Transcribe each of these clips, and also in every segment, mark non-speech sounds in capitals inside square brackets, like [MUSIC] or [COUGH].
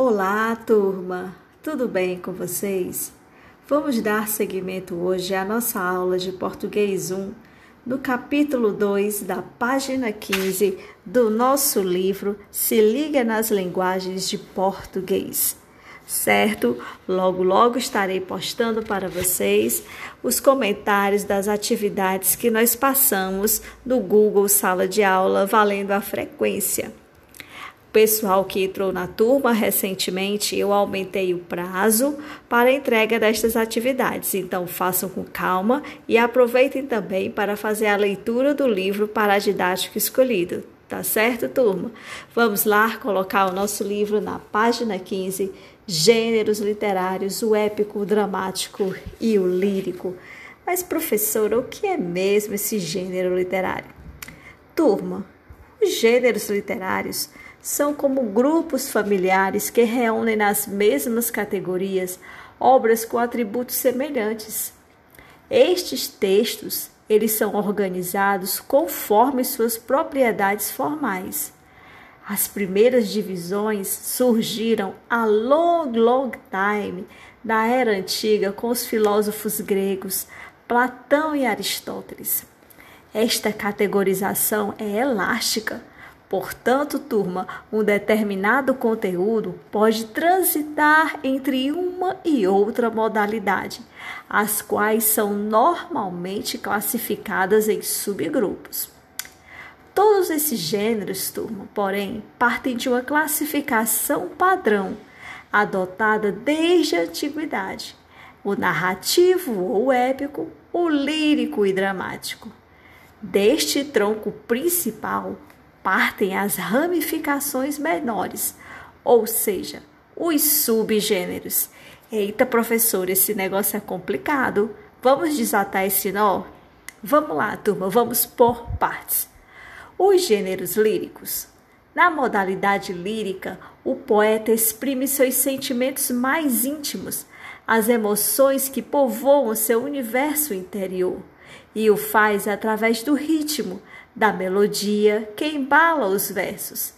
Olá, turma! Tudo bem com vocês? Vamos dar seguimento hoje à nossa aula de Português 1, no capítulo 2 da página 15 do nosso livro Se Liga nas Linguagens de Português. Certo? Logo, logo estarei postando para vocês os comentários das atividades que nós passamos no Google Sala de Aula, valendo a frequência pessoal que entrou na turma recentemente, eu aumentei o prazo para a entrega destas atividades. Então, façam com calma e aproveitem também para fazer a leitura do livro paradidático escolhido. Tá certo, turma? Vamos lá colocar o nosso livro na página 15, Gêneros Literários, o épico, o dramático e o lírico. Mas, professora, o que é mesmo esse gênero literário? Turma, os gêneros literários são como grupos familiares que reúnem nas mesmas categorias obras com atributos semelhantes. Estes textos, eles são organizados conforme suas propriedades formais. As primeiras divisões surgiram a long, long time na era antiga com os filósofos gregos Platão e Aristóteles. Esta categorização é elástica Portanto, turma, um determinado conteúdo pode transitar entre uma e outra modalidade, as quais são normalmente classificadas em subgrupos. Todos esses gêneros, turma, porém, partem de uma classificação padrão adotada desde a antiguidade: o narrativo ou épico, o lírico e dramático. Deste tronco principal, partem as ramificações menores, ou seja, os subgêneros. Eita, professor, esse negócio é complicado. Vamos desatar esse nó? Vamos lá, turma, vamos por partes. Os gêneros líricos. Na modalidade lírica, o poeta exprime seus sentimentos mais íntimos, as emoções que povoam seu universo interior, e o faz através do ritmo, da melodia que embala os versos.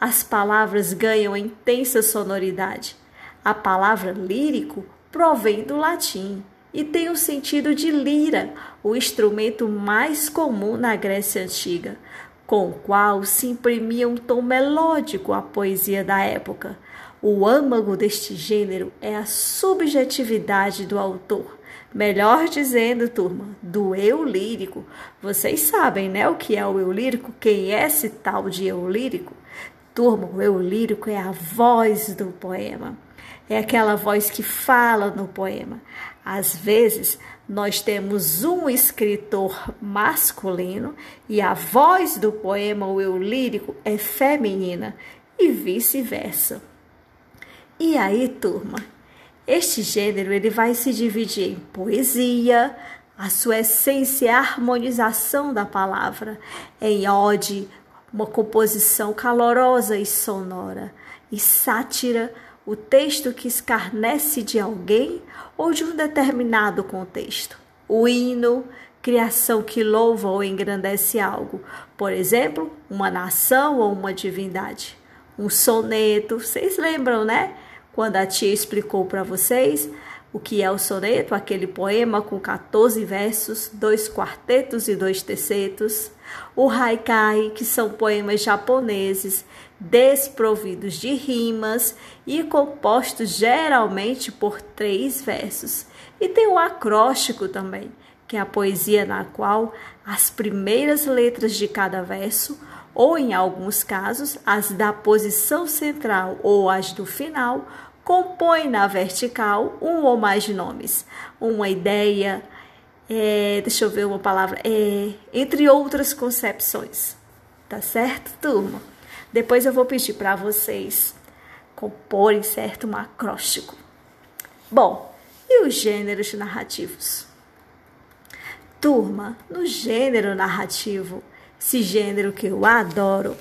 As palavras ganham intensa sonoridade. A palavra lírico provém do latim e tem o sentido de lira, o instrumento mais comum na Grécia Antiga, com o qual se imprimia um tom melódico à poesia da época. O âmago deste gênero é a subjetividade do autor, Melhor dizendo, turma, do eu lírico. Vocês sabem, né, o que é o eu lírico? Quem é esse tal de eu lírico? Turma, o eu lírico é a voz do poema. É aquela voz que fala no poema. Às vezes, nós temos um escritor masculino e a voz do poema, o eu lírico, é feminina e vice-versa. E aí, turma, este gênero ele vai se dividir em poesia, a sua essência é a harmonização da palavra, em ode, uma composição calorosa e sonora, e sátira, o texto que escarnece de alguém ou de um determinado contexto. O hino, criação que louva ou engrandece algo, por exemplo, uma nação ou uma divindade. Um soneto, vocês lembram, né? Quando a tia explicou para vocês o que é o soneto, aquele poema com 14 versos, dois quartetos e dois tercetos, o haikai, que são poemas japoneses desprovidos de rimas e compostos geralmente por três versos. E tem o acróstico também, que é a poesia na qual as primeiras letras de cada verso ou em alguns casos, as da posição central ou as do final, compõem na vertical um ou mais nomes. Uma ideia, é, deixa eu ver uma palavra, é, entre outras concepções. Tá certo, turma? Depois eu vou pedir para vocês comporem certo um acróstico. Bom, e os gêneros narrativos? Turma, no gênero narrativo, esse gênero que eu adoro.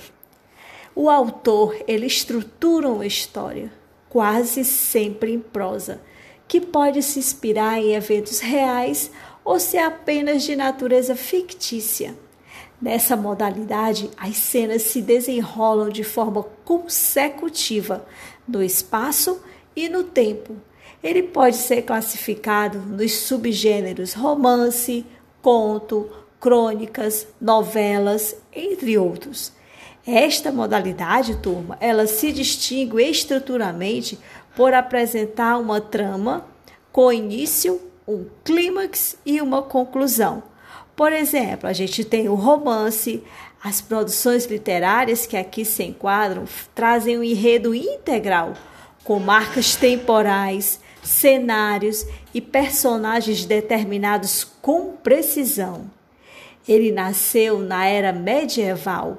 O autor, ele estrutura uma história, quase sempre em prosa, que pode se inspirar em eventos reais ou ser apenas de natureza fictícia. Nessa modalidade, as cenas se desenrolam de forma consecutiva no espaço e no tempo. Ele pode ser classificado nos subgêneros romance, conto, crônicas, novelas, entre outros. Esta modalidade, turma, ela se distingue estruturalmente por apresentar uma trama com início, um clímax e uma conclusão. Por exemplo, a gente tem o romance, as produções literárias que aqui se enquadram trazem um enredo integral, com marcas temporais, cenários e personagens determinados com precisão. Ele nasceu na era medieval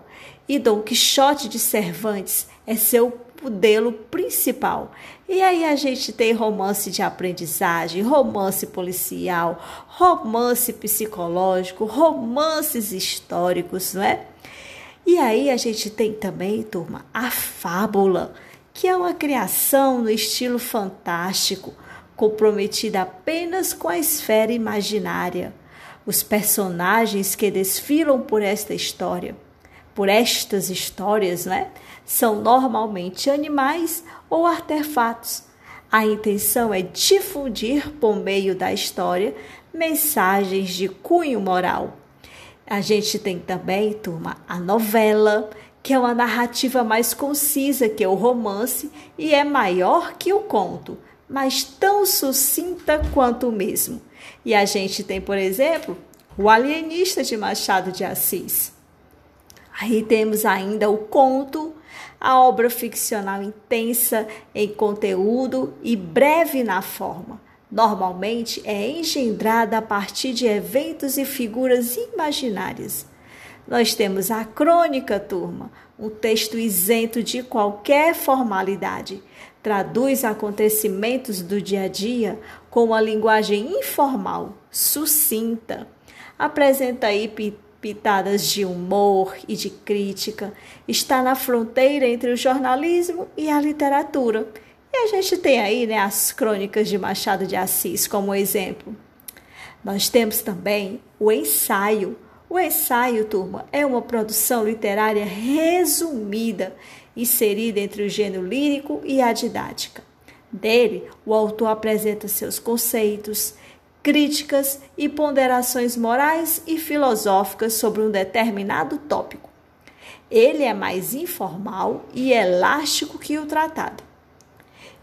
e Dom Quixote de Cervantes é seu modelo principal. E aí a gente tem romance de aprendizagem, romance policial, romance psicológico, romances históricos, não é? E aí a gente tem também, turma, a fábula, que é uma criação no estilo fantástico, comprometida apenas com a esfera imaginária. Os personagens que desfilam por esta história, por estas histórias, né? são normalmente animais ou artefatos. A intenção é difundir, por meio da história, mensagens de cunho moral. A gente tem também, turma, a novela, que é uma narrativa mais concisa que o romance e é maior que o conto, mas tão sucinta quanto o mesmo. E a gente tem, por exemplo, o Alienista de Machado de Assis. Aí temos ainda o conto a obra ficcional intensa em conteúdo e breve na forma. Normalmente é engendrada a partir de eventos e figuras imaginárias. Nós temos a crônica, turma, um texto isento de qualquer formalidade. Traduz acontecimentos do dia a dia com uma linguagem informal, sucinta. Apresenta aí pitadas de humor e de crítica, está na fronteira entre o jornalismo e a literatura. E a gente tem aí né, as crônicas de Machado de Assis como exemplo. Nós temos também o ensaio. O ensaio, turma, é uma produção literária resumida, inserida entre o gênero lírico e a didática. Dele, o autor apresenta seus conceitos, críticas e ponderações morais e filosóficas sobre um determinado tópico. Ele é mais informal e elástico que o tratado.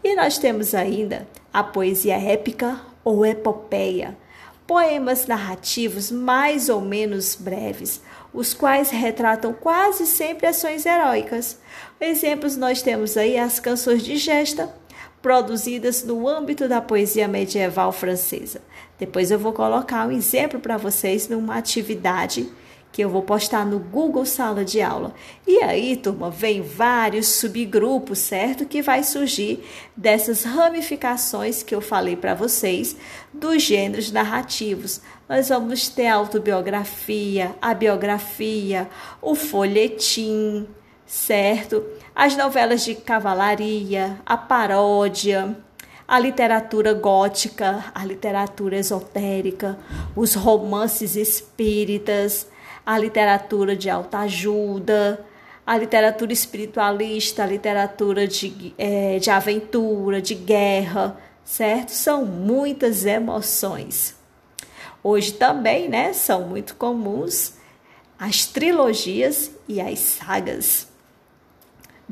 E nós temos ainda a poesia épica ou epopeia, poemas narrativos mais ou menos breves, os quais retratam quase sempre ações heróicas. Exemplos nós temos aí as canções de gesta, produzidas no âmbito da poesia medieval francesa. Depois eu vou colocar um exemplo para vocês numa atividade que eu vou postar no Google Sala de Aula. E aí, turma, vem vários subgrupos, certo? Que vai surgir dessas ramificações que eu falei para vocês dos gêneros narrativos. Nós vamos ter a autobiografia, a biografia, o folhetim, certo? As novelas de cavalaria, a paródia, a literatura gótica, a literatura esotérica, os romances espíritas, a literatura de alta ajuda, a literatura espiritualista, a literatura de, é, de aventura, de guerra, certo? São muitas emoções. Hoje também, né, são muito comuns as trilogias e as sagas.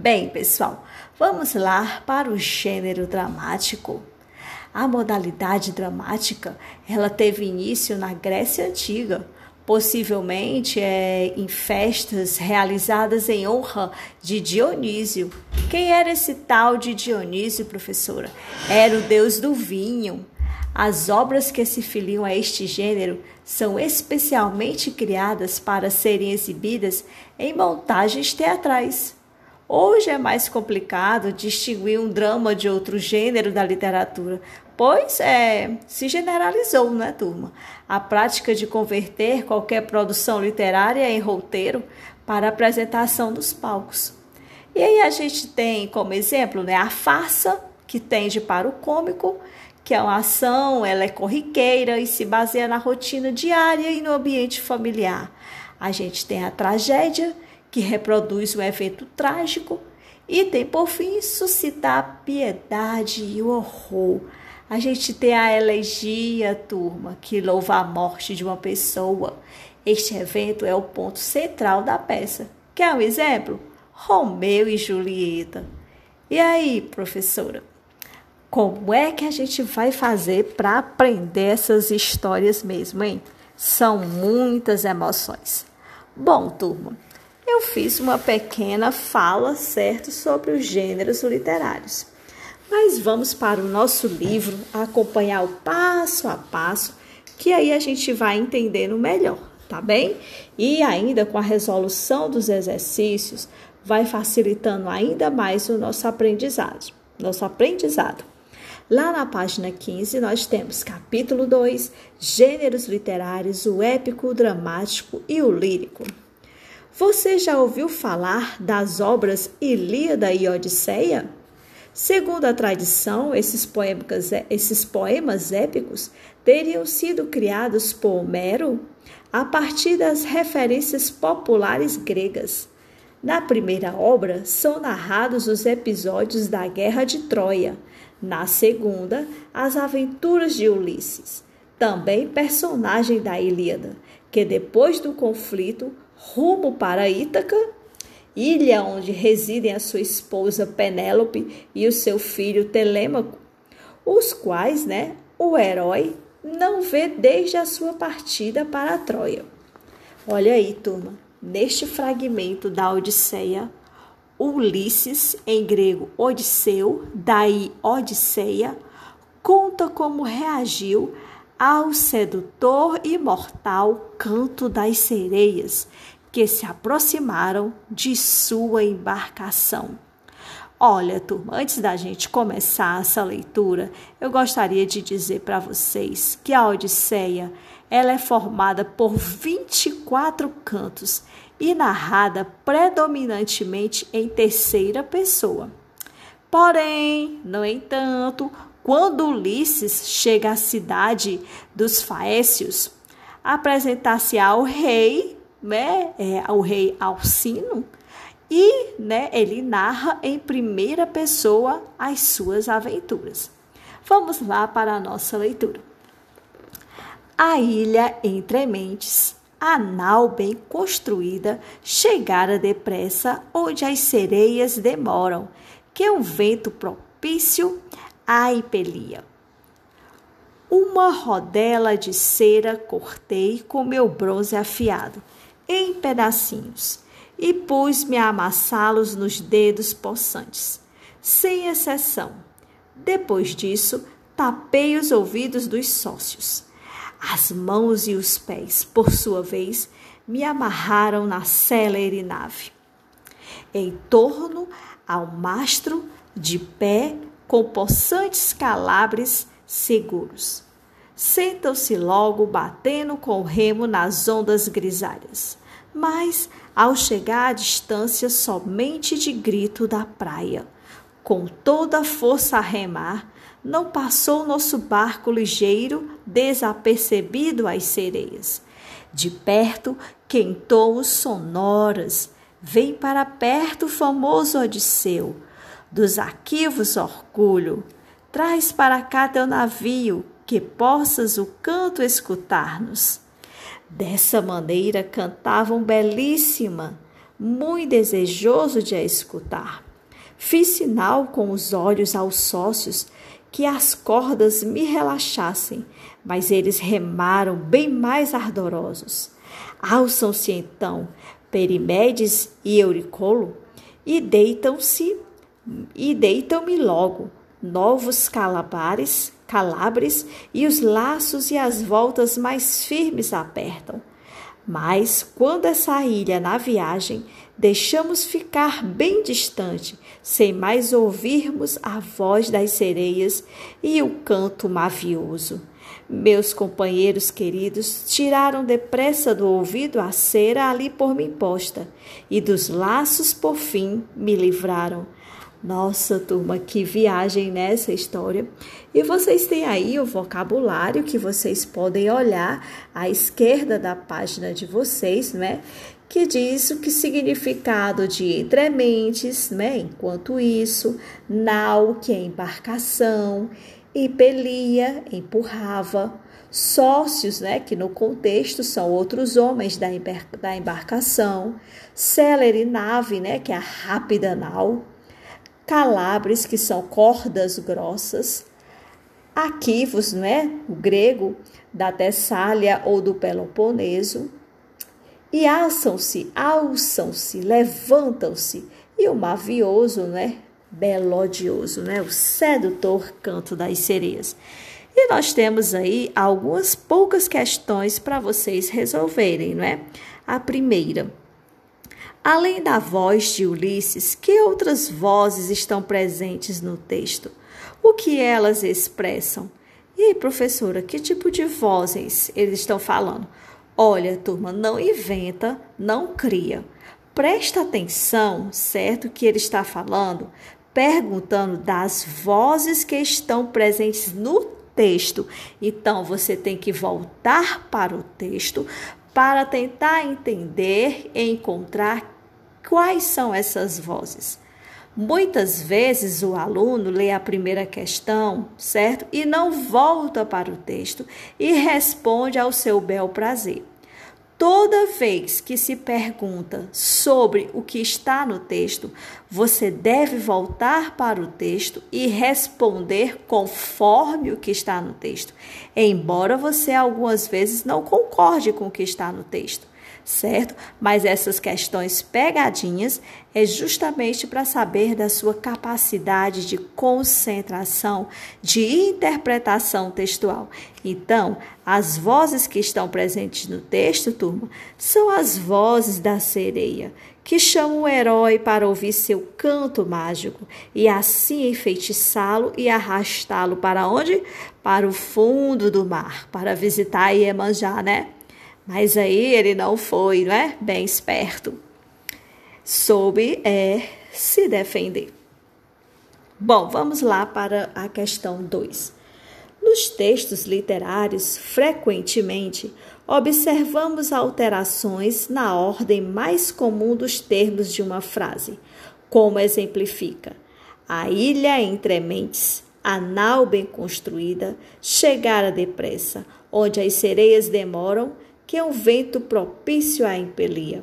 Bem, pessoal, vamos lá para o gênero dramático. A modalidade dramática, ela teve início na Grécia Antiga, possivelmente é, em festas realizadas em honra de Dionísio. Quem era esse tal de Dionísio, professora? Era o deus do vinho. As obras que se filiam a este gênero são especialmente criadas para serem exibidas em montagens teatrais. Hoje é mais complicado distinguir um drama de outro gênero da literatura, pois é, se generalizou, né, turma? A prática de converter qualquer produção literária em roteiro para apresentação dos palcos. E aí a gente tem como exemplo né, a farsa, que tende para o cômico, que é uma ação, ela é corriqueira e se baseia na rotina diária e no ambiente familiar. A gente tem a tragédia, que reproduz o evento trágico, e tem, por fim, suscitar a piedade e o horror. A gente tem a elegia, turma, que louva a morte de uma pessoa. Este evento é o ponto central da peça. Quer um exemplo? Romeu e Julieta. E aí, professora? Como é que a gente vai fazer para aprender essas histórias mesmo, hein? São muitas emoções. Bom, turma, eu fiz uma pequena fala, certo, sobre os gêneros literários. Mas vamos para o nosso livro acompanhar o passo a passo, que aí a gente vai entendendo melhor, tá bem? E ainda com a resolução dos exercícios, vai facilitando ainda mais o nosso aprendizado. Nosso aprendizado. Lá na página 15, nós temos capítulo 2, gêneros literários, o épico, o dramático e o lírico. Você já ouviu falar das obras Ilíada e Odisseia? Segundo a tradição, esses poemas, esses poemas épicos teriam sido criados por Homero a partir das referências populares gregas. Na primeira obra, são narrados os episódios da Guerra de Troia. Na segunda, as aventuras de Ulisses, também personagem da Ilíada, que depois do conflito rumo para Ítaca, ilha onde residem a sua esposa Penélope e o seu filho Telêmaco, os quais, né, o herói não vê desde a sua partida para a Troia. Olha aí, turma, neste fragmento da Odisseia, Ulisses, em grego Odisseu, daí Odisseia, conta como reagiu ao sedutor e mortal canto das sereias que se aproximaram de sua embarcação. Olha, turma, antes da gente começar essa leitura, eu gostaria de dizer para vocês que a Odisseia ela é formada por 24 cantos e narrada predominantemente em terceira pessoa. Porém, no entanto, quando Ulisses chega à cidade dos Faécios, apresentar-se ao rei né, é, o rei Alcino, e né, ele narra em primeira pessoa as suas aventuras. Vamos lá para a nossa leitura. A ilha entre mentes, a nau bem construída, chegara depressa onde as sereias demoram, que o vento propício a impelia. Uma rodela de cera cortei com meu bronze afiado em pedacinhos e pus-me a amassá-los nos dedos possantes, sem exceção. Depois disso, tapei os ouvidos dos sócios. As mãos e os pés, por sua vez, me amarraram na célere nave. Em torno ao mastro, de pé, com possantes calabres seguros. Sentam-se logo batendo com o remo nas ondas grisalhas mas ao chegar à distância somente de grito da praia, com toda a força a remar, não passou nosso barco ligeiro desapercebido às sereias. De perto, quentou sonoras, vem para perto o famoso Odisseu, dos arquivos orgulho, traz para cá teu navio, que possas o canto escutar-nos. Dessa maneira cantavam belíssima, muito desejoso de a escutar. Fiz sinal com os olhos aos sócios que as cordas me relaxassem, mas eles remaram bem mais ardorosos. Alçam-se então Perimedes e Euricolo e deitam-se e deitam-me logo novos calabares calabres e os laços e as voltas mais firmes apertam. Mas quando essa ilha na viagem, deixamos ficar bem distante, sem mais ouvirmos a voz das sereias e o canto mavioso. Meus companheiros queridos tiraram depressa do ouvido a cera ali por mim posta, e dos laços por fim me livraram. Nossa, turma, que viagem nessa história. E vocês têm aí o vocabulário que vocês podem olhar à esquerda da página de vocês, né? Que diz o que significado de entrementes, né? Enquanto isso, nau, que é embarcação, impelia, empurrava, sócios, né, que no contexto são outros homens da, embarcação, célere nave, né, que é a rápida nau, calabres, que são cordas grossas, aquivos, né, o grego da Tessália ou do Peloponeso, e alçam-se, alçam-se, levantam-se, e o mavioso, né, belodioso, né, o sedutor canto das sereias. E nós temos aí algumas poucas questões para vocês resolverem, não é? A primeira, além da voz de Ulisses, que outras vozes estão presentes no texto? O que elas expressam? E professora, que tipo de vozes eles estão falando? Olha, turma, não inventa, não cria. Presta atenção, certo? Que ele está falando, perguntando das vozes que estão presentes no texto. Então, você tem que voltar para o texto para tentar entender e encontrar quais são essas vozes. Muitas vezes o aluno lê a primeira questão, certo? E não volta para o texto e responde ao seu bel prazer. Toda vez que se pergunta sobre o que está no texto, você deve voltar para o texto e responder conforme o que está no texto, embora você algumas vezes não concorde com o que está no texto certo? Mas essas questões pegadinhas é justamente para saber da sua capacidade de concentração, de interpretação textual. Então, as vozes que estão presentes no texto, turma, são as vozes da sereia, que chamam o herói para ouvir seu canto mágico e assim enfeitiçá-lo e arrastá-lo para onde? Para o fundo do mar, para visitar Iemanjá, né? Mas aí ele não foi, não é? Bem esperto. Soube é, se defender. Bom, vamos lá para a questão 2. Nos textos literários, frequentemente observamos alterações na ordem mais comum dos termos de uma frase, como exemplifica: a ilha entre mentes, a nau bem construída, chegara depressa, onde as sereias demoram, que é um vento propício à empelia.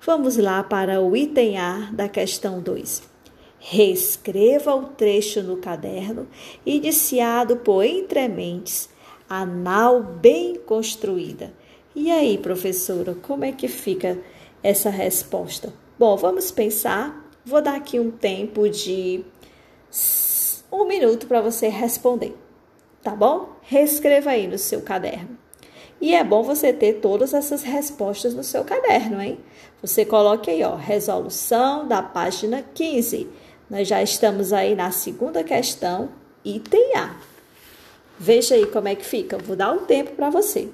Vamos lá para o item A da questão 2. Reescreva o trecho no caderno, iniciado por entrementes, a nau bem construída. E aí, professora, como é que fica essa resposta? Bom, vamos pensar. Vou dar aqui um tempo de um minuto para você responder, tá bom? Reescreva aí no seu caderno. E é bom você ter todas essas respostas no seu caderno, hein? Você coloque aí, ó, resolução da página 15. Nós já estamos aí na segunda questão, item A. Veja aí como é que fica. vou dar um tempo para você.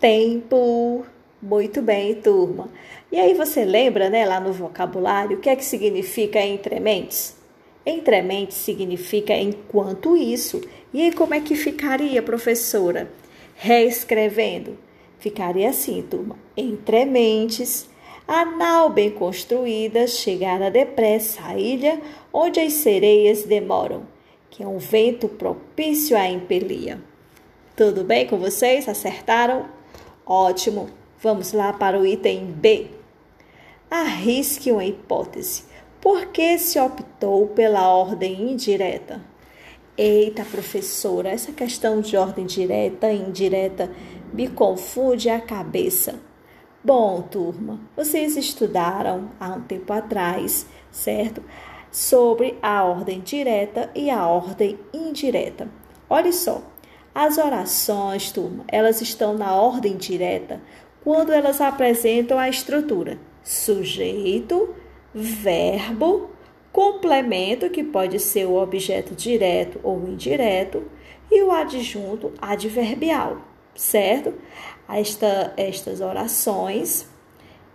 Tempo. Muito bem, turma. E aí você lembra, né, lá no vocabulário, o que é que significa entrementes? Entrementes significa enquanto isso. E aí como é que ficaria, professora? Reescrevendo. Ficaria assim, turma. Entrementes, a nau bem construída chegara depressa à ilha onde as sereias demoram, que é um vento propício à empelia. Tudo bem com vocês? Acertaram? Ótimo! Vamos lá para o item B. Arrisque uma hipótese. Por que se optou pela ordem indireta? Eita, professora, essa questão de ordem direta e indireta me confunde a cabeça. Bom, turma, vocês estudaram há um tempo atrás, certo? Sobre a ordem direta e a ordem indireta. Olha só, as orações, turma, elas estão na ordem direta quando elas apresentam a estrutura sujeito, verbo, complemento, que pode ser o objeto direto ou indireto, e o adjunto adverbial, certo? Esta, estas orações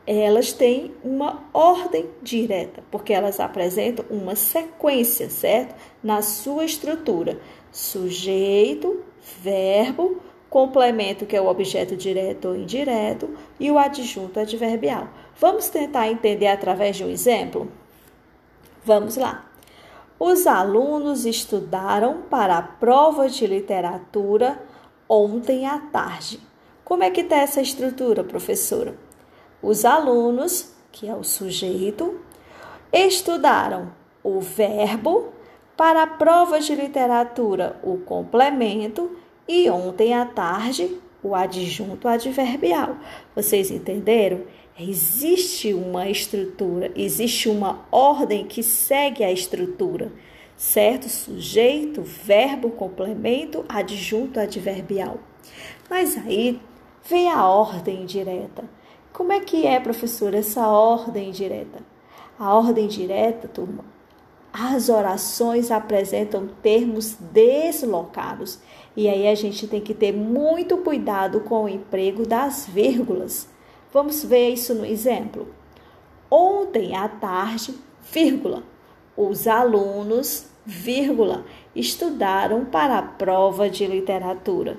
elas têm uma ordem direta, porque elas apresentam uma sequência, certo? Na sua estrutura: sujeito, verbo, complemento, que é o objeto direto ou indireto, e o adjunto adverbial. Vamos tentar entender através de um exemplo? Vamos lá. Os alunos estudaram para a prova de literatura ontem à tarde. Como é que está essa estrutura, professora? Os alunos, que é o sujeito, estudaram o verbo para a prova de literatura, o complemento, e ontem à tarde, o adjunto adverbial. Vocês entenderam? Existe uma estrutura, existe uma ordem que segue a estrutura, certo? Sujeito, verbo, complemento, adjunto adverbial. Mas aí vem a ordem direta. Como é que é, professora, essa ordem direta? A ordem direta, turma, as orações apresentam termos deslocados. E aí a gente tem que ter muito cuidado com o emprego das vírgulas. Vamos ver isso no exemplo. Ontem à tarde, vírgula, os alunos, vírgula, estudaram para a prova de literatura.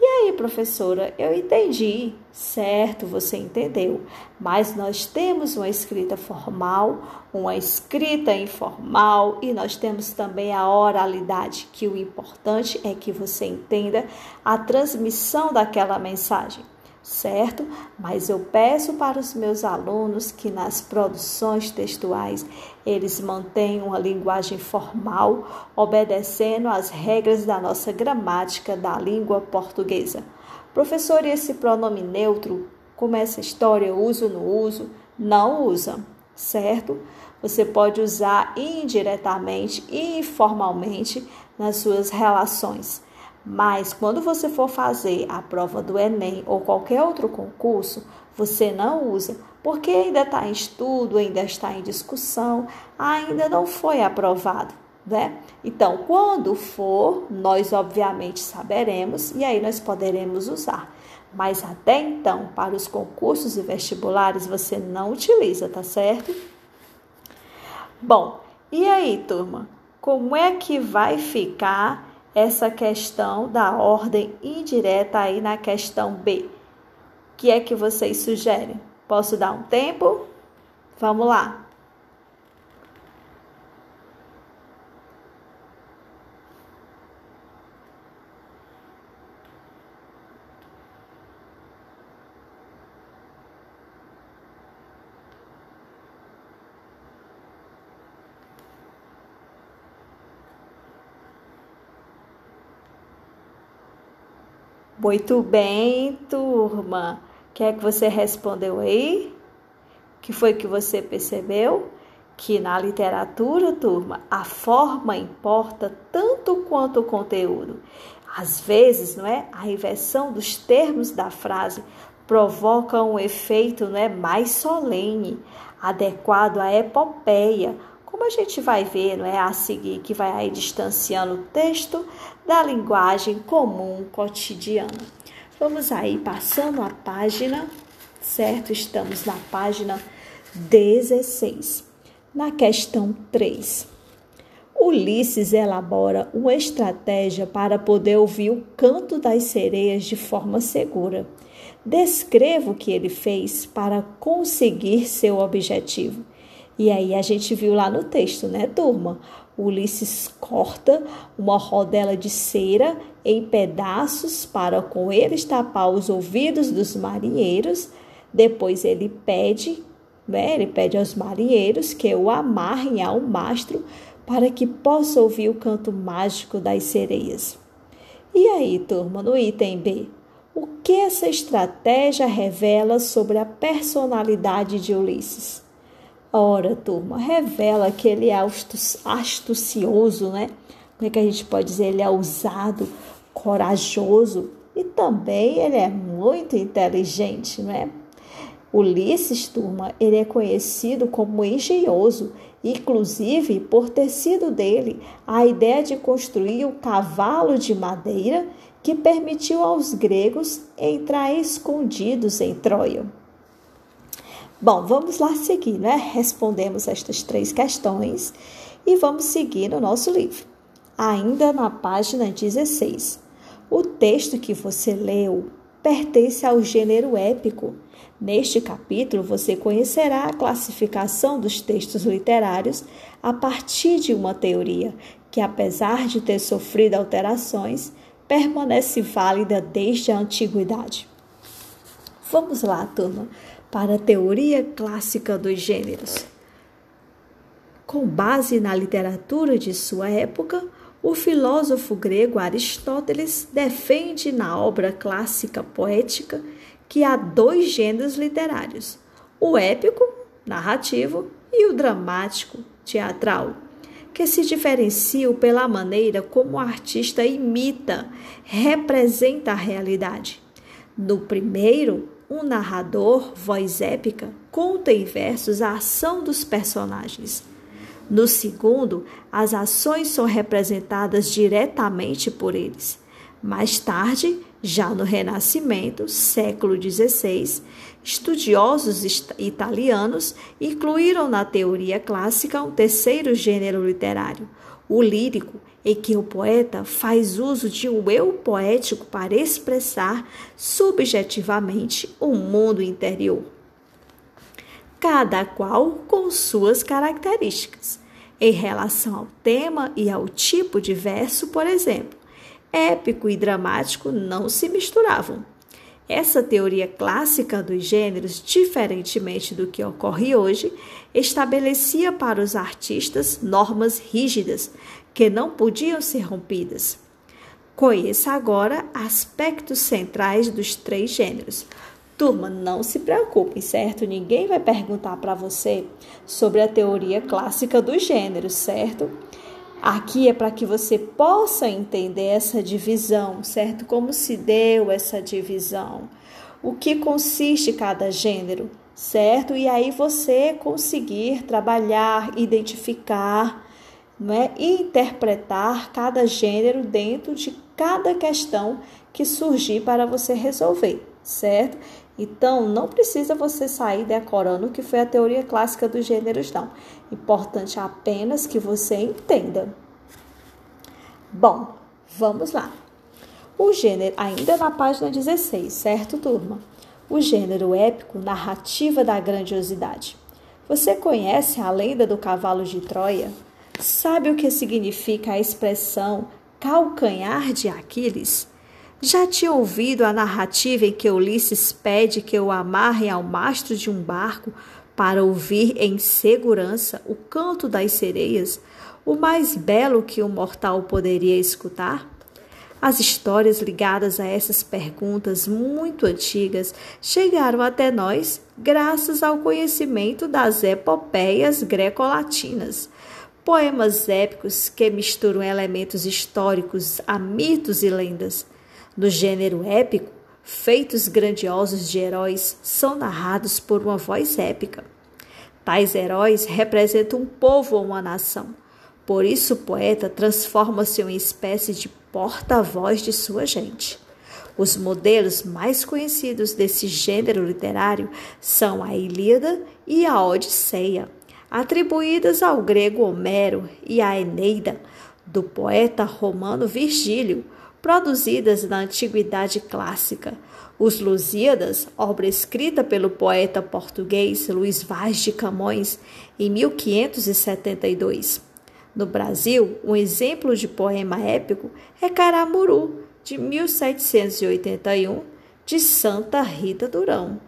E aí, professora, eu entendi. Certo, você entendeu. Mas nós temos uma escrita formal, uma escrita informal e nós temos também a oralidade, que o importante é que você entenda a transmissão daquela mensagem certo? Mas eu peço para os meus alunos que nas produções textuais eles mantenham uma linguagem formal, obedecendo às regras da nossa gramática da língua portuguesa. Professor, e esse pronome neutro, como essa história, uso no uso? Não usa, certo? Você pode usar indiretamente e informalmente nas suas relações. Mas quando você for fazer a prova do Enem ou qualquer outro concurso, você não usa, porque ainda está em estudo, ainda está em discussão, ainda não foi aprovado. Né? Então, quando for, nós obviamente saberemos e aí nós poderemos usar. Mas até então, para os concursos e vestibulares, você não utiliza, tá certo? Bom, e aí, turma? Como é que vai ficar essa questão da ordem indireta aí na questão B. O que é que vocês sugerem? Posso dar um tempo? Vamos lá. Muito bem, turma. O que é que você respondeu aí? O que foi que você percebeu? Que na literatura, turma, a forma importa tanto quanto o conteúdo. Às vezes, não é? A inversão dos termos da frase provoca um efeito não é, mais solene, adequado à epopeia como a gente vai ver, não é a seguir, que vai aí distanciando o texto da linguagem comum cotidiana. Vamos aí passando a página, certo? Estamos na página 16, na questão 3. Ulisses elabora uma estratégia para poder ouvir o canto das sereias de forma segura. Descreva o que ele fez para conseguir seu objetivo. E aí a gente viu lá no texto, né, turma? Ulisses corta uma rodela de cera em pedaços para com eles tapar os ouvidos dos marinheiros. Depois ele pede, né, ele pede aos marinheiros que o amarrem ao mastro para que possa ouvir o canto mágico das sereias. E aí, turma, no item B, o que essa estratégia revela sobre a personalidade de Ulisses? Ora, turma, revela que ele é astucioso, né? Como é que a gente pode dizer? Ele é ousado, corajoso e também ele é muito inteligente, né? Ulisses, turma, ele é conhecido como engenhoso, inclusive por ter sido dele a ideia de construir o cavalo de madeira que permitiu aos gregos entrar escondidos em Troia. Bom, vamos lá seguir, né? Respondemos estas três questões e vamos seguir no nosso livro. Ainda na página 16. O texto que você leu pertence ao gênero épico. Neste capítulo, você conhecerá a classificação dos textos literários a partir de uma teoria que, apesar de ter sofrido alterações, permanece válida desde a antiguidade. Vamos lá, turma, para a teoria clássica dos gêneros. Com base na literatura de sua época, o filósofo grego Aristóteles defende na obra clássica poética que há dois gêneros literários: o épico, narrativo, e o dramático, teatral, que se diferenciam pela maneira como o artista imita, representa a realidade. No primeiro, um narrador, voz épica, conta em versos a ação dos personagens. No segundo, as ações são representadas diretamente por eles. Mais tarde, já no Renascimento, século XVI, estudiosos italianos incluíram na teoria clássica um terceiro gênero literário, o lírico, em que o poeta faz uso de um eu poético para expressar subjetivamente o mundo interior cada qual com suas características. Em relação ao tema e ao tipo de verso, por exemplo, épico e dramático não se misturavam. Essa teoria clássica dos gêneros, diferentemente do que ocorre hoje, estabelecia para os artistas normas rígidas que não podiam ser rompidas. Conheça agora aspectos centrais dos três gêneros. Turma, não se preocupe, certo? Ninguém vai perguntar para você sobre a teoria clássica dos gêneros, certo? Aqui é para que você possa entender essa divisão, certo? Como se deu essa divisão, o que consiste cada gênero, certo? E aí você conseguir trabalhar, identificar, né? e interpretar cada gênero dentro de cada questão que surgir para você resolver, certo? Então, não precisa você sair decorando o que foi a teoria clássica dos gêneros, não. Importante apenas que você entenda. Bom, vamos lá. O gênero, ainda na página 16, certo, turma? O gênero épico, narrativa da grandiosidade. Você conhece a lenda do cavalo de Troia? Sabe o que significa a expressão calcanhar de Aquiles? Já tinha ouvido a narrativa em que Ulisses pede que eu amarre ao mastro de um barco para ouvir em segurança o canto das sereias, o mais belo que um mortal poderia escutar? As histórias ligadas a essas perguntas muito antigas chegaram até nós graças ao conhecimento das epopeias greco-latinas, poemas épicos que misturam elementos históricos a mitos e lendas. No gênero épico, feitos grandiosos de heróis são narrados por uma voz épica. Tais heróis representam um povo ou uma nação. Por isso, o poeta transforma-se em uma espécie de porta-voz de sua gente. Os modelos mais conhecidos desse gênero literário são a Ilíada e a Odisseia, atribuídas ao grego Homero, e a Eneida, do poeta romano Virgílio, produzidas na Antiguidade Clássica. Os Lusíadas, obra escrita pelo poeta português Luís Vaz de Camões em 1572. No Brasil, um exemplo de poema épico é Caramuru, de 1781, de Santa Rita Durão.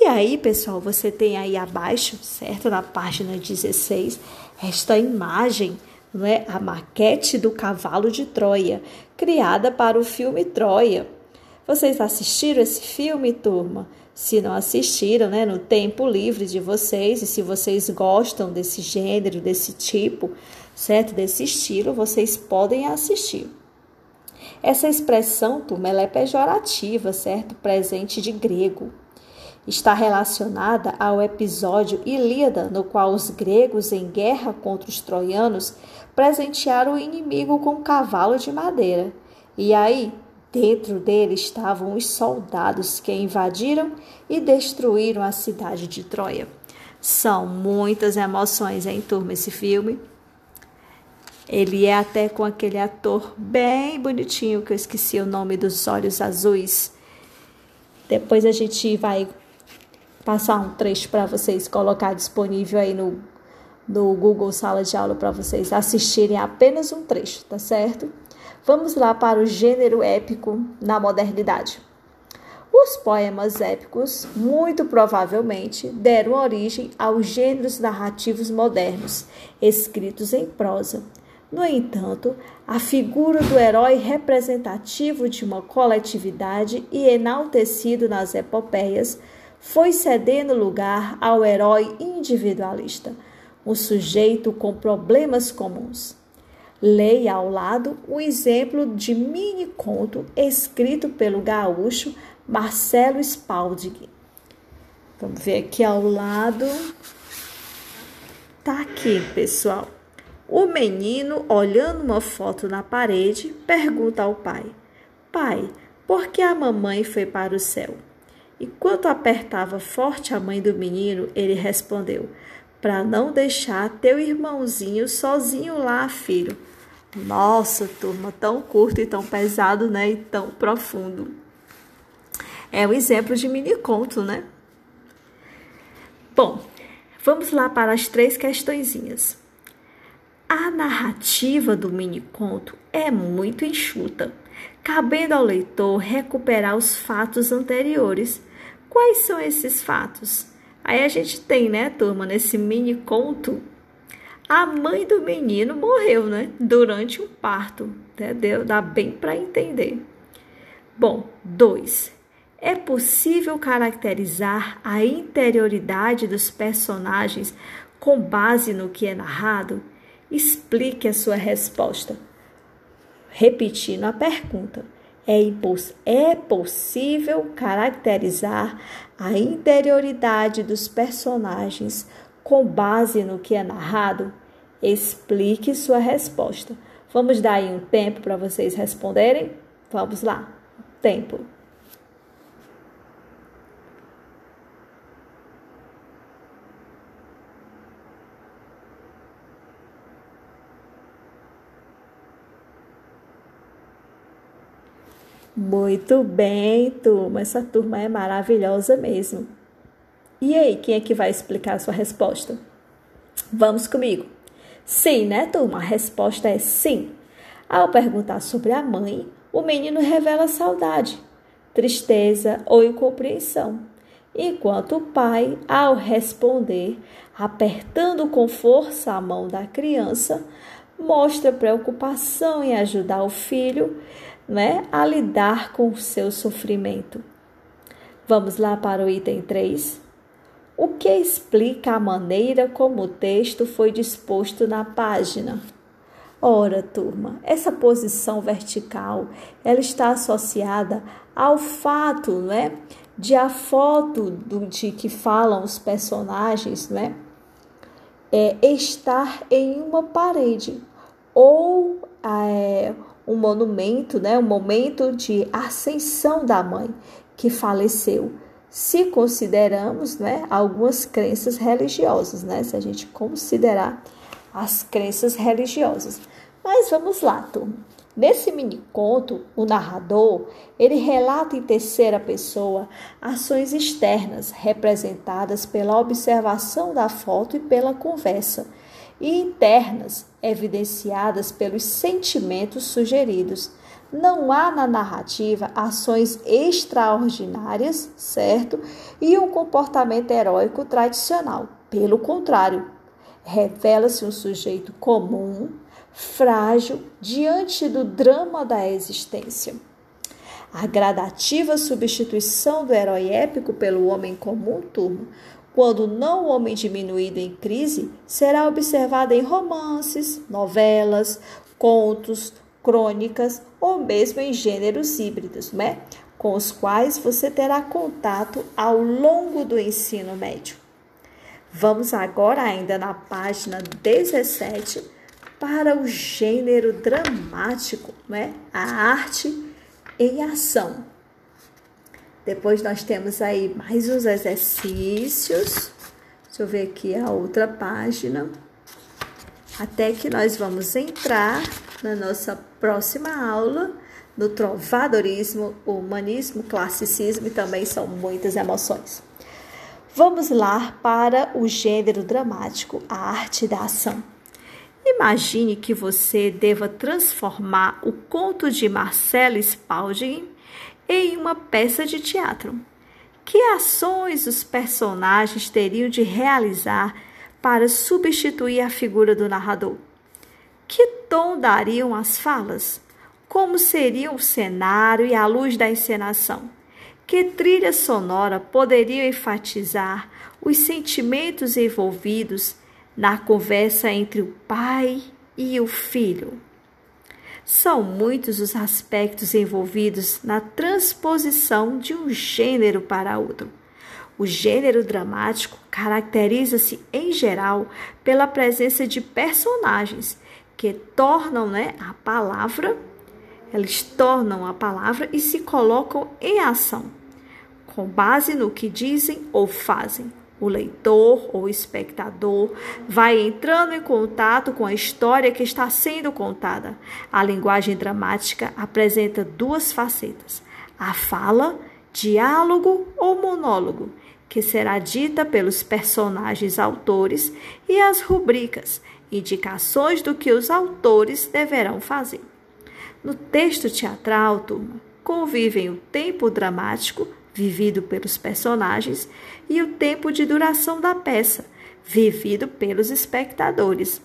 E aí, pessoal, você tem aí abaixo, certo? Na página 16, esta imagem não é? a maquete do cavalo de Troia, criada para o filme Troia. Vocês assistiram esse filme, turma? Se não assistiram, né, no tempo livre de vocês, e se vocês gostam desse gênero, desse tipo, certo? Desse estilo, vocês podem assistir. Essa expressão, turma, ela é pejorativa, certo? Presente de grego. está relacionada ao episódio Ilíada, no qual os gregos, em guerra contra os troianos, presentearam o inimigo com um cavalo de madeira. E aí, dentro dele estavam os soldados que invadiram e destruíram a cidade de Troia. São muitas emoções em turma esse filme. Ele é até com aquele ator bem bonitinho que eu esqueci o nome dos olhos azuis. Depois a gente vai passar um trecho para vocês colocar disponível aí no, no Google Sala de Aula para vocês assistirem apenas um trecho, tá certo? Vamos lá para o gênero épico na modernidade. Os poemas épicos, muito provavelmente, deram origem aos gêneros narrativos modernos, escritos em prosa. No entanto, a figura do herói representativo de uma coletividade e enaltecido nas epopeias foi cedendo lugar ao herói individualista, um sujeito com problemas comuns. Leia ao lado o exemplo de mini conto escrito pelo gaúcho Marcelo Spalding. Vamos ver aqui ao lado. Tá aqui, pessoal. O menino, olhando uma foto na parede, pergunta ao pai: Pai, por que a mamãe foi para o céu? Enquanto apertava forte a mãe do menino, ele respondeu: Para não deixar teu irmãozinho sozinho lá, filho. Nossa, turma, tão curto e tão pesado, né? E tão profundo. É um exemplo de mini conto, né? Bom, vamos lá para as três questõezinhas. A narrativa do mini conto é muito enxuta, cabendo ao leitor recuperar os fatos anteriores Quais são esses fatos? Aí a gente tem, né, turma, nesse mini conto, a mãe do menino morreu, né, durante um parto, entendeu? Dá bem para entender. Bom, dois. É possível caracterizar a interioridade dos personagens com base no que é narrado? Explique a sua resposta. Repetindo a pergunta é, é possível caracterizar a interioridade dos personagens com base no que é narrado? Explique sua resposta. Vamos dar aí um tempo para vocês responderem? Vamos lá. Tempo. Muito bem, turma. Essa turma é maravilhosa mesmo. E aí, quem é que vai explicar a sua resposta? Vamos comigo. Sim, né, turma? A resposta é sim. Ao perguntar sobre a mãe, o menino revela saudade, tristeza ou incompreensão, enquanto o pai, ao responder, apertando com força a mão da criança, mostra preocupação em ajudar o filho né, a lidar com o seu sofrimento. Vamos lá para o item 3. O que explica a maneira como o texto foi disposto na página? Ora, turma, essa posição vertical, ela está associada ao fato, né, de a foto do, de que falam os personagens, né, é, estar em uma parede ou é, um monumento, né, um momento de ascensão da mãe que faleceu. Se consideramos, né, algumas crenças religiosas, né, se a gente considerar as crenças religiosas. Mas vamos lá, turma. Nesse mini conto, o narrador, ele relata em terceira pessoa ações externas representadas pela observação da foto e pela conversa e internas, evidenciadas pelos sentimentos sugeridos. Não há na narrativa ações extraordinárias, certo? E um comportamento heróico tradicional. Pelo contrário, revela-se um sujeito comum, frágil, diante do drama da existência. A gradativa substituição do herói épico pelo homem comum, turma, quando não o homem diminuído em crise, será observada em romances, novelas, contos, crônicas ou mesmo em gêneros híbridos, né? com os quais você terá contato ao longo do ensino médio. Vamos agora, ainda na página 17, para o gênero dramático, né? a arte em ação. Depois nós temos aí mais uns exercícios. Deixa eu ver aqui a outra página. Até que nós vamos entrar na nossa próxima aula no trovadorismo, humanismo, classicismo e também são muitas emoções. Vamos lá para o gênero dramático, a arte da ação. Imagine que você deva transformar o conto de Marcelo Spalding em uma peça de teatro. Que ações os personagens teriam de realizar para substituir a figura do narrador? Que tom dariam as falas? Como seria o cenário e a luz da encenação? Que trilha sonora poderia enfatizar os sentimentos envolvidos na conversa entre o pai e o filho? São muitos os aspectos envolvidos na transposição de um gênero para outro. O gênero dramático caracteriza-se, em geral, pela presença de personagens que tornam né, a palavra, eles tornam a palavra e se colocam em ação, com base no que dizem ou fazem. O leitor ou espectador vai entrando em contato com a história que está sendo contada. A linguagem dramática apresenta duas facetas: a fala, diálogo ou monólogo, que será dita pelos personagens autores, e as rubricas, indicações do que os autores deverão fazer. No texto teatral, turma, convivem o tempo dramático vivido pelos personagens, e o tempo de duração da peça, vivido pelos espectadores.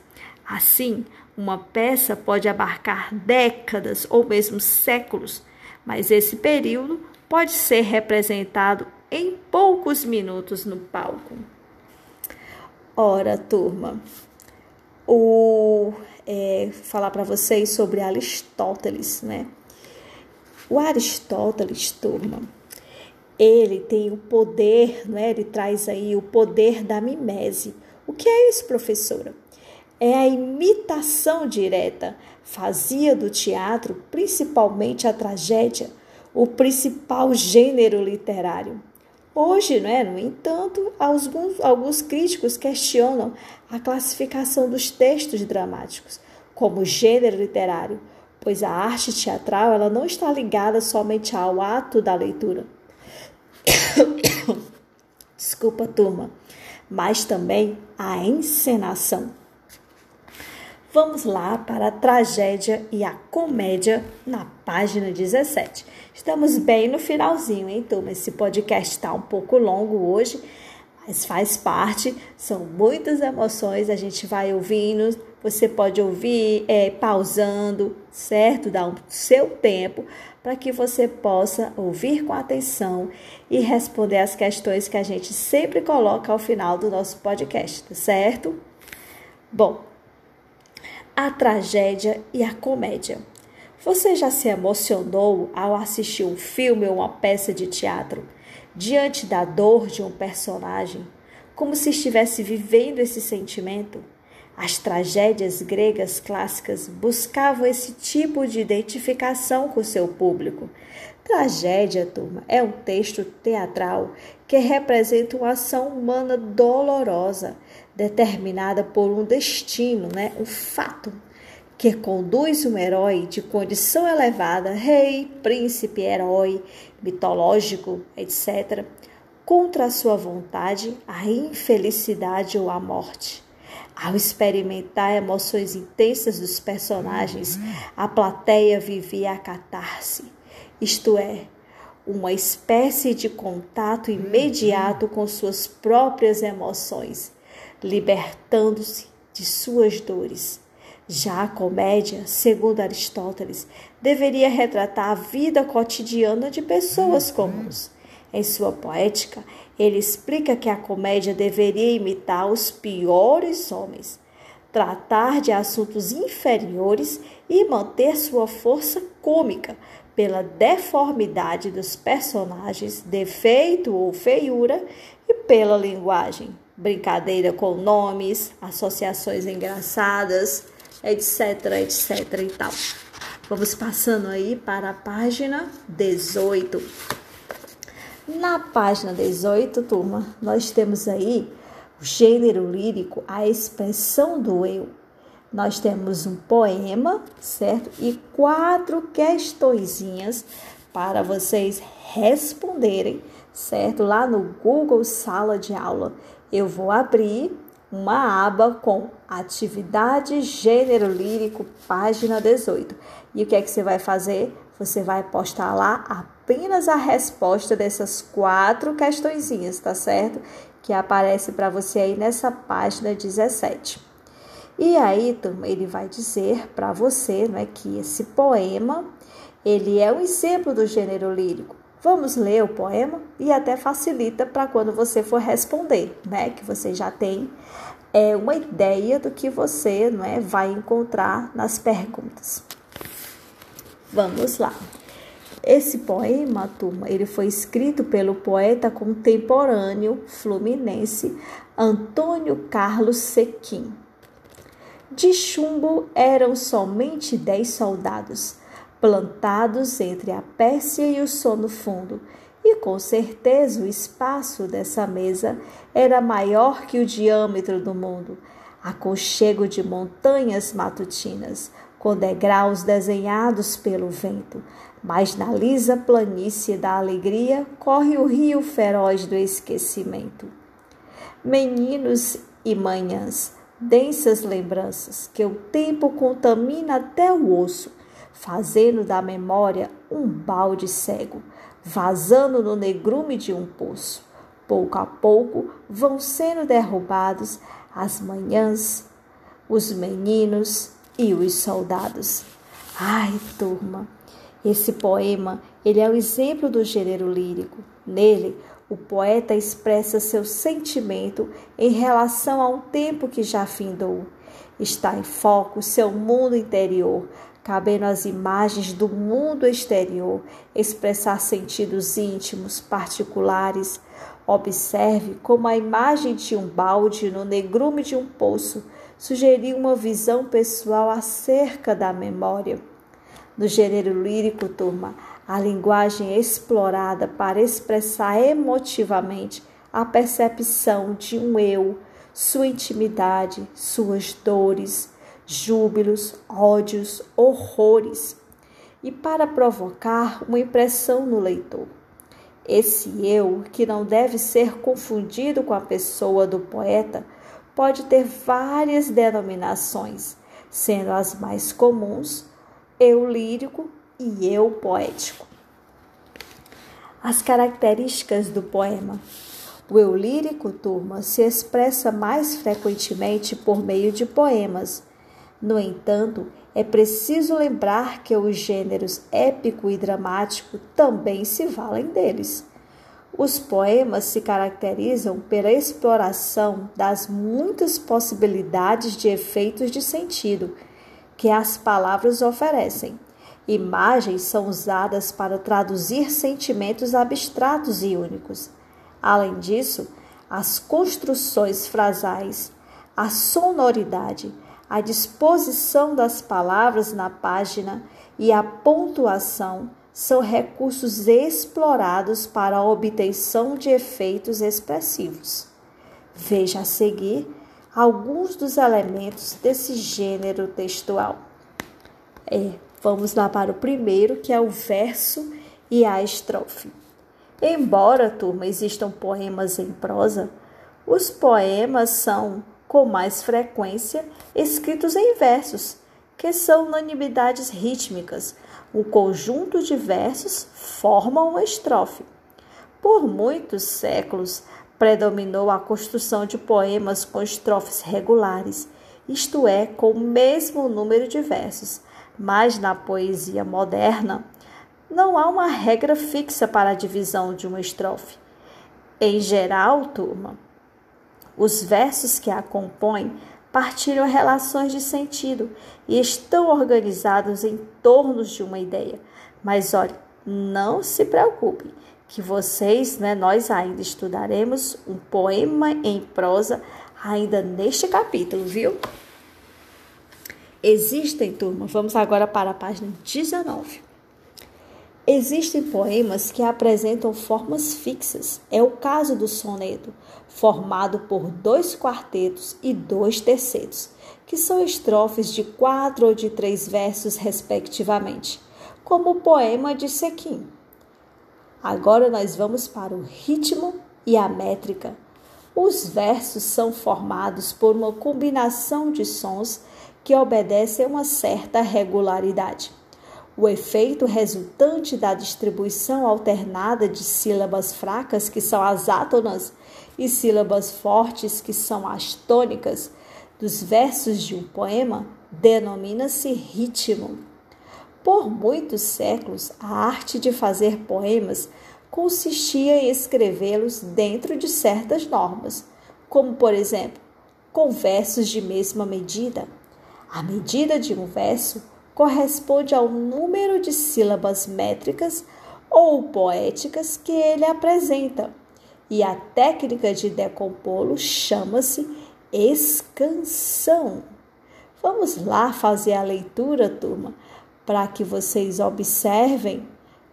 Assim, uma peça pode abarcar décadas ou mesmo séculos, mas esse período pode ser representado em poucos minutos no palco. Ora, turma, o é, falar para vocês sobre Aristóteles, né? O Aristóteles, turma, ele tem o poder, não é? ele traz aí o poder da mimese. O que é isso, professora? É a imitação direta. Fazia do teatro, principalmente a tragédia, o principal gênero literário. Hoje, não é? no entanto, alguns, alguns críticos questionam a classificação dos textos dramáticos como gênero literário, pois a arte teatral ela não está ligada somente ao ato da leitura, [COUGHS] Desculpa, turma, mas também a encenação. Vamos lá para a tragédia e a comédia na página 17. Estamos bem no finalzinho, hein, turma? Esse podcast está um pouco longo hoje, mas faz parte, são muitas emoções, a gente vai ouvindo, você pode ouvir é, pausando, certo? Dá o seu tempo para que você possa ouvir com atenção e responder as questões que a gente sempre coloca ao final do nosso podcast, tá certo? Bom, a tragédia e a comédia. Você já se emocionou ao assistir um filme ou uma peça de teatro diante da dor de um personagem, como se estivesse vivendo esse sentimento? As tragédias gregas clássicas buscavam esse tipo de identificação com seu público. Tragédia, turma, é um texto teatral que representa uma ação humana dolorosa, determinada por um destino, né, um fato, que conduz um herói de condição elevada, rei, príncipe, herói, mitológico, etc., contra a sua vontade, a infelicidade ou a morte. Ao experimentar emoções intensas dos personagens, a plateia vivia a catarse, isto é, uma espécie de contato imediato com suas próprias emoções, libertando-se de suas dores. Já a comédia, segundo Aristóteles, deveria retratar a vida cotidiana de pessoas comuns. Em sua poética, ele explica que a comédia deveria imitar os piores homens, tratar de assuntos inferiores e manter sua força cômica, pela deformidade dos personagens, defeito ou feiura, e pela linguagem, brincadeira com nomes, associações engraçadas, etc, etc e tal. Vamos passando aí para a página 18. Na página 18, turma, nós temos aí o gênero lírico, a expressão do eu. Nós temos um poema, certo? E quatro questõezinhas para vocês responderem, certo? Lá no Google Sala de Aula. Eu vou abrir uma aba com atividade gênero lírico, página 18. E o que é que você vai fazer? Você vai postar lá apenas a resposta dessas quatro questõezinhas, tá certo? Que aparece para você aí nessa página 17. E aí, turma, ele vai dizer para você, não é, que esse poema, ele é um exemplo do gênero lírico. Vamos ler o poema e até facilita para quando você for responder, né? Que você já tem é, uma ideia do que você não é, vai encontrar nas perguntas. Vamos lá. Esse poema, turma, ele foi escrito pelo poeta contemporâneo fluminense Antônio Carlos Sequim. De chumbo eram somente dez soldados plantados entre a Pérsia e o sono fundo, e com certeza o espaço dessa mesa era maior que o diâmetro do mundo. Aconchego de montanhas matutinas, com degraus desenhados pelo vento, mas na lisa planície da alegria corre o rio feroz do esquecimento. Meninos e manhãs, densas lembranças, que o tempo contamina até o osso, fazendo da memória um balde cego, vazando no negrume de um poço. Pouco a pouco vão sendo derrubados as manhãs, os meninos e os soldados. Ai, turma, esse poema, ele é o um exemplo do gênero lírico. Nele, o poeta expressa seu sentimento em relação a um tempo que já findou. Está em foco seu mundo interior, cabendo as imagens do mundo exterior, expressar sentidos íntimos, particulares. Observe como a imagem de um balde no negrume de um poço sugeriu uma visão pessoal acerca da memória. No gênero lírico, turma, a linguagem explorada para expressar emotivamente a percepção de um eu, sua intimidade, suas dores, júbilos, ódios, horrores, e para provocar uma impressão no leitor. Esse eu, que não deve ser confundido com a pessoa do poeta, pode ter várias denominações, sendo as mais comuns eu lírico e eu poético. As características do poema. O eu lírico, turma, se expressa mais frequentemente por meio de poemas no entanto, é preciso lembrar que os gêneros épico e dramático também se valem deles. Os poemas se caracterizam pela exploração das muitas possibilidades de efeitos de sentido que as palavras oferecem. Imagens são usadas para traduzir sentimentos abstratos e únicos. Além disso, as construções frasais, a sonoridade, a disposição das palavras na página e a pontuação são recursos explorados para a obtenção de efeitos expressivos. Veja a seguir alguns dos elementos desse gênero textual. É, vamos lá para o primeiro, que é o verso e a estrofe. Embora, turma, existam poemas em prosa, os poemas são com mais frequência escritos em versos, que são unanimidades rítmicas. Um conjunto de versos forma uma estrofe. Por muitos séculos, predominou a construção de poemas com estrofes regulares, isto é, com o mesmo número de versos. Mas na poesia moderna, não há uma regra fixa para a divisão de uma estrofe. Em geral, turma, os versos que a compõem partilham relações de sentido e estão organizados em torno de uma ideia, Mas olha, não se preocupem, que vocês, né, nós ainda estudaremos um poema em prosa ainda neste capítulo, viu? Existem, turma, vamos agora para a página 19. Existem poemas que apresentam formas fixas. É o caso do soneto, formado por dois quartetos e dois tercetos, que são estrofes de quatro ou de três versos, respectivamente, como o poema de Sequim. Agora nós vamos para o ritmo e a métrica. Os versos são formados por uma combinação de sons que obedecem a uma certa regularidade. O efeito resultante da distribuição alternada de sílabas fracas, que são as átonas, e sílabas fortes, que são as tônicas, dos versos de um poema, denomina-se ritmo. Por muitos séculos, a arte de fazer poemas consistia em escrevê-los dentro de certas normas, como, por exemplo, com versos de mesma medida. A medida de um verso corresponde ao número de sílabas métricas ou poéticas que ele apresenta, e a técnica de decompô-lo chama-se escansão. Vamos lá fazer a leitura, turma, para que vocês observem,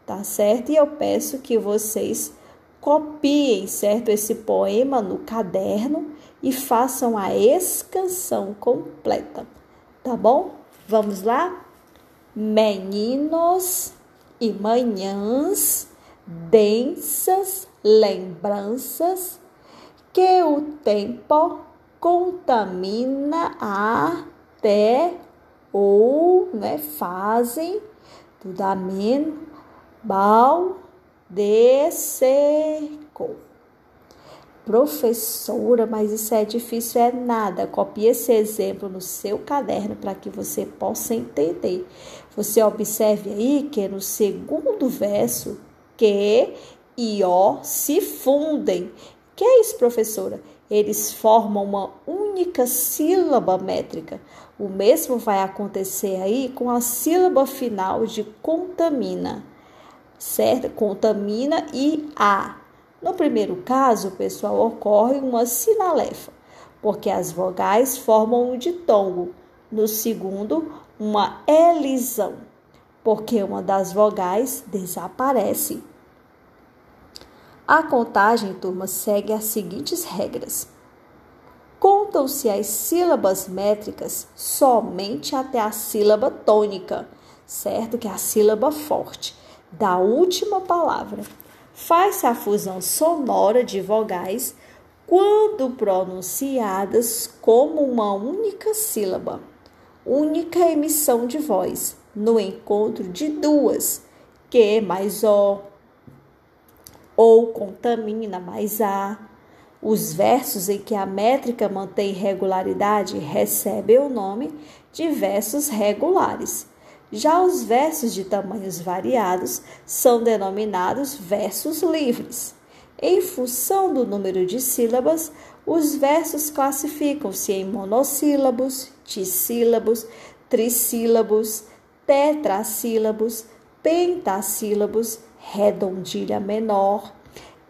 tá certo? E eu peço que vocês copiem, certo, esse poema no caderno e façam a escansão completa, tá bom? Vamos lá? meninos e manhãs, densas lembranças que o tempo contamina até ou né, fazem do damen bal de seco. Professora, mas isso é difícil, é nada. Copie esse exemplo no seu caderno para que você possa entender. Você observe aí que no segundo verso, que e ó se fundem. Que é isso, professora? Eles formam uma única sílaba métrica. O mesmo vai acontecer aí com a sílaba final de contamina, certo? Contamina e a. No primeiro caso, pessoal, ocorre uma sinalefa, porque as vogais formam um ditongo. No segundo, uma elisão, porque uma das vogais desaparece. A contagem, turma, segue as seguintes regras. Contam-se as sílabas métricas somente até a sílaba tônica, certo? Que é a sílaba forte da última palavra faz-se a fusão sonora de vogais quando pronunciadas como uma única sílaba, única emissão de voz, no encontro de duas, que mais o, ou contamina mais a. Os versos em que a métrica mantém regularidade recebem o nome de versos regulares. Já os versos de tamanhos variados são denominados versos livres. Em função do número de sílabas, os versos classificam-se em monossílabos, dissílabos, trissílabos, tetrassílabos, pentassílabos, redondilha menor,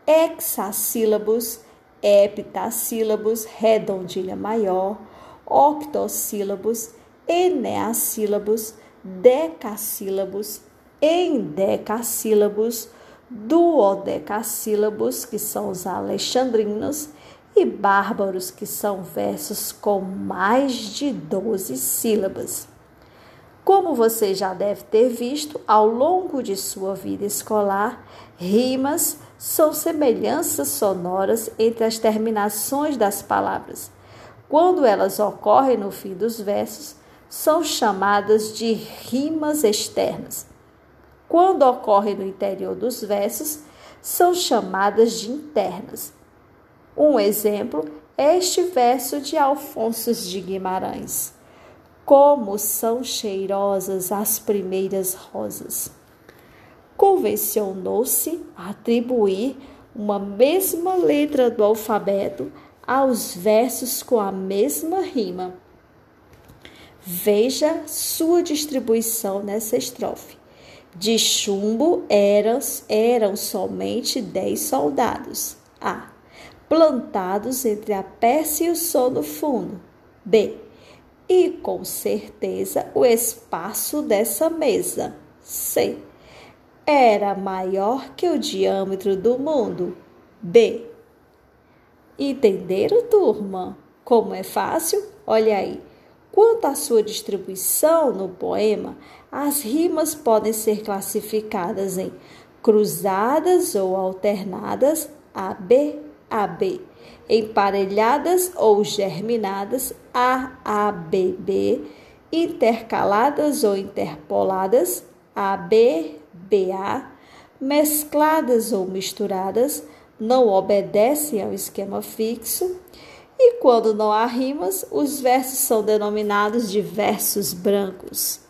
hexassílabos, heptassílabos, redondilha maior, octossílabos, eneassílabos, decassílabos, endecassílabos, duodecassílabos, que são os alexandrinos, e bárbaros, que são versos com mais de 12 sílabas. Como você já deve ter visto ao longo de sua vida escolar, rimas são semelhanças sonoras entre as terminações das palavras. Quando elas ocorrem no fim dos versos, são chamadas de rimas externas. Quando ocorrem no interior dos versos, são chamadas de internas. Um exemplo é este verso de Alfonso de Guimarães. Como são cheirosas as primeiras rosas. Convencionou-se atribuir uma mesma letra do alfabeto aos versos com a mesma rima. Veja sua distribuição nessa estrofe. De chumbo eram, eram somente dez soldados. A. Plantados entre a Pérsia e o sono fundo. B. E com certeza o espaço dessa mesa. C. Era maior que o diâmetro do mundo. B. Entenderam, turma? Como é fácil? Olha aí. Quanto à sua distribuição no poema, as rimas podem ser classificadas em cruzadas ou alternadas, AB, AB, emparelhadas ou germinadas, AABB, intercaladas ou interpoladas, AB, BA, mescladas ou misturadas, não obedecem ao esquema fixo. E quando não há rimas, os versos são denominados de versos brancos.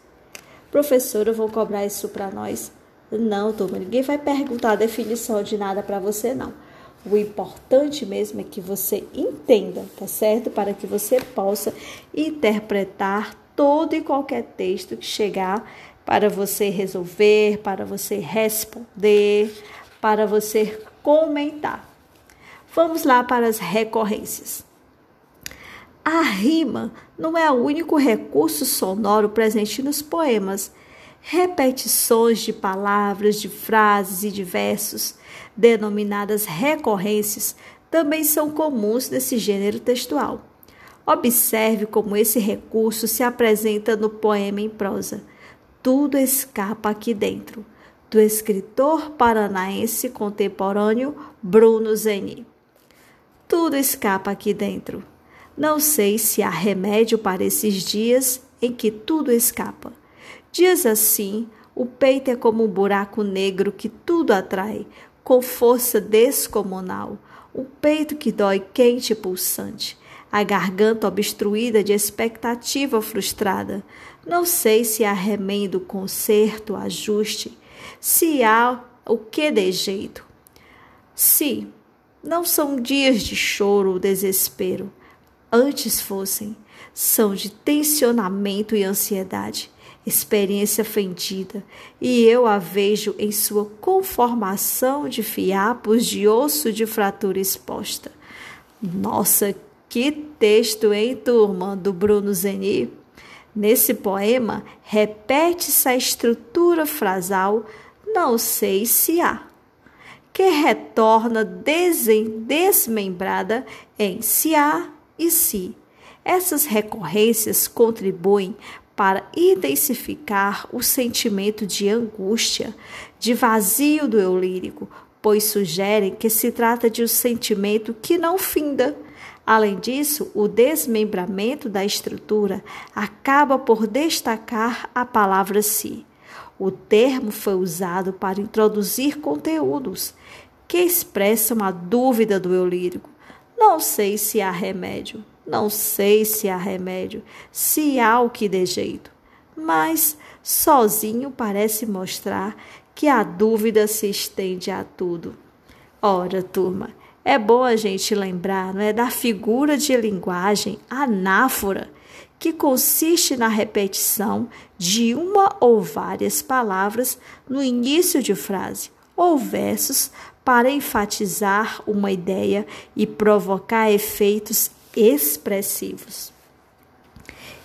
Professora, vou cobrar isso para nós? Não, turma, ninguém vai perguntar a definição de nada para você, não. O importante mesmo é que você entenda, tá certo? Para que você possa interpretar todo e qualquer texto que chegar para você resolver, para você responder, para você comentar. Vamos lá para as recorrências. A rima não é o único recurso sonoro presente nos poemas. Repetições de palavras, de frases e de versos, denominadas recorrências, também são comuns nesse gênero textual. Observe como esse recurso se apresenta no poema em prosa. Tudo escapa aqui dentro, do escritor paranaense contemporâneo Bruno Zeni. Tudo escapa aqui dentro. Não sei se há remédio para esses dias em que tudo escapa. Dias assim, o peito é como um buraco negro que tudo atrai, com força descomunal. Um peito que dói quente e pulsante. A garganta obstruída de expectativa frustrada. Não sei se há remendo, conserto, ajuste. Se há o que de jeito. Se não são dias de choro ou desespero antes fossem, são de tensionamento e ansiedade, experiência fendida, e eu a vejo em sua conformação de fiapos de osso de fratura exposta. Nossa, que texto, hein, turma, do Bruno Zeni? Nesse poema, repete-se a estrutura frasal, não sei se há, que retorna desmembrada em se há e se. Essas recorrências contribuem para intensificar o sentimento de angústia, de vazio do eu lírico, pois sugerem que se trata de um sentimento que não finda. Além disso, o desmembramento da estrutura acaba por destacar a palavra si. O termo foi usado para introduzir conteúdos que expressam a dúvida do eu lírico, não sei se há remédio, não sei se há remédio, se há o que dê jeito, mas sozinho parece mostrar que a dúvida se estende a tudo. Ora, turma, é bom a gente lembrar, não é, da figura de linguagem anáfora, que consiste na repetição de uma ou várias palavras no início de frase ou versos para enfatizar uma ideia e provocar efeitos expressivos.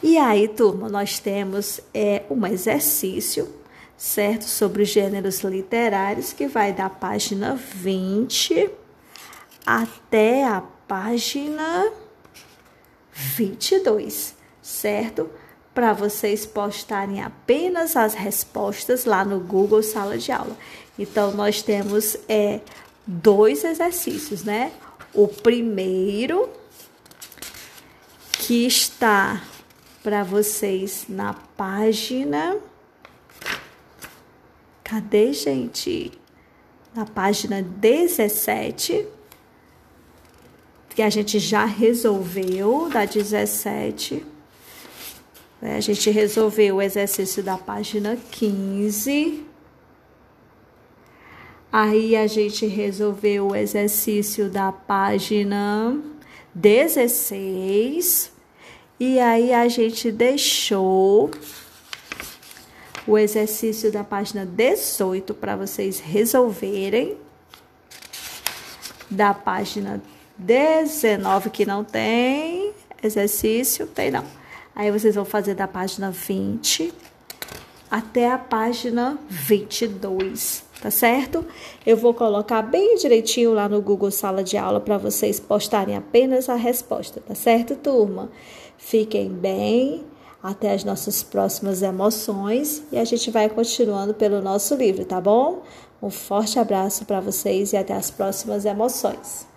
E aí, turma, nós temos é, um exercício, certo? Sobre os gêneros literários, que vai da página 20 até a página 22, certo? Para vocês postarem apenas as respostas lá no Google Sala de Aula. Então, nós temos é, dois exercícios, né? O primeiro, que está para vocês na página. Cadê, gente? Na página 17, que a gente já resolveu, da 17. Né? A gente resolveu o exercício da página 15. Aí a gente resolveu o exercício da página 16. E aí a gente deixou o exercício da página 18 para vocês resolverem. Da página 19 que não tem exercício, tem não. Aí vocês vão fazer da página 20 até a página 22, tá certo? Eu vou colocar bem direitinho lá no Google Sala de Aula para vocês postarem apenas a resposta, tá certo, turma? Fiquem bem, até as nossas próximas emoções e a gente vai continuando pelo nosso livro, tá bom? Um forte abraço para vocês e até as próximas emoções.